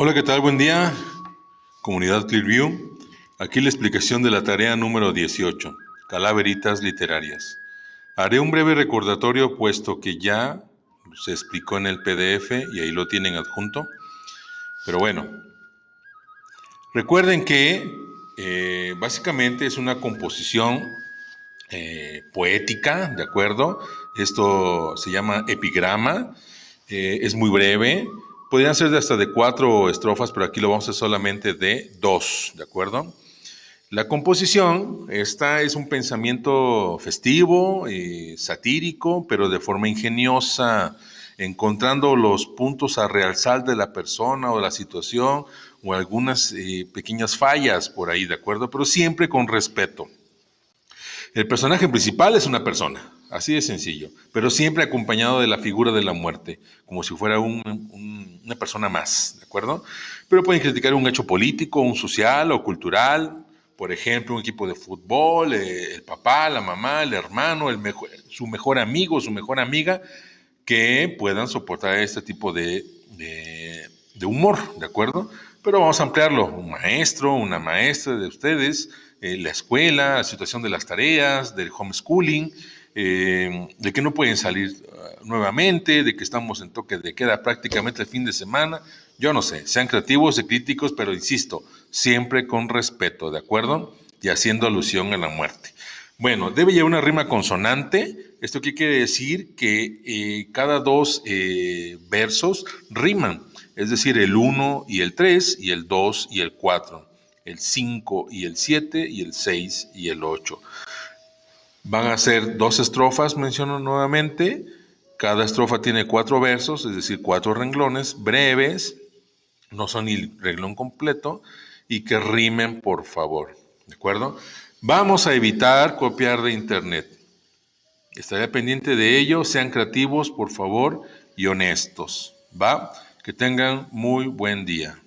Hola, ¿qué tal? Buen día, comunidad Clearview. Aquí la explicación de la tarea número 18, calaveritas literarias. Haré un breve recordatorio puesto que ya se explicó en el PDF y ahí lo tienen adjunto. Pero bueno, recuerden que eh, básicamente es una composición eh, poética, ¿de acuerdo? Esto se llama epigrama, eh, es muy breve, podrían ser de hasta de cuatro estrofas, pero aquí lo vamos a hacer solamente de dos, ¿de acuerdo? La composición, esta es un pensamiento festivo, y satírico, pero de forma ingeniosa, encontrando los puntos a realzar de la persona o la situación o algunas eh, pequeñas fallas por ahí, ¿de acuerdo? Pero siempre con respeto. El personaje principal es una persona, así de sencillo, pero siempre acompañado de la figura de la muerte, como si fuera una persona más, ¿de acuerdo? Pero pueden criticar un hecho político, un social o cultural, por ejemplo, un equipo de fútbol, eh, el papá, la mamá, el hermano, el su mejor amigo, su mejor amiga, que puedan soportar este tipo de, de humor, ¿de acuerdo? Pero vamos a ampliarlo, un maestro, una maestra de ustedes, eh, la escuela, la situación de las tareas, del homeschooling, eh, de que no pueden salir uh, nuevamente, de que estamos en toque de queda prácticamente el fin de semana. Yo no sé, sean creativos y críticos, pero insisto, siempre con respeto, ¿de acuerdo? Y haciendo alusión a la muerte. Bueno, debe llevar una rima consonante. ¿Esto qué quiere decir? Que eh, cada dos versos riman, es decir, el 1 y el 3 y el 2 y el 4 el 5 y el 7 y el 6 y el 8. Van a ser dos estrofas, menciono nuevamente. Cada estrofa tiene cuatro versos, es decir, cuatro renglones breves, no son ni renglón completo, y que rimen, por favor. ¿De acuerdo? Vamos a evitar copiar de internet. Estaré pendiente de ello. Sean creativos, por favor, y honestos. ¿Va? Que tengan muy buen día.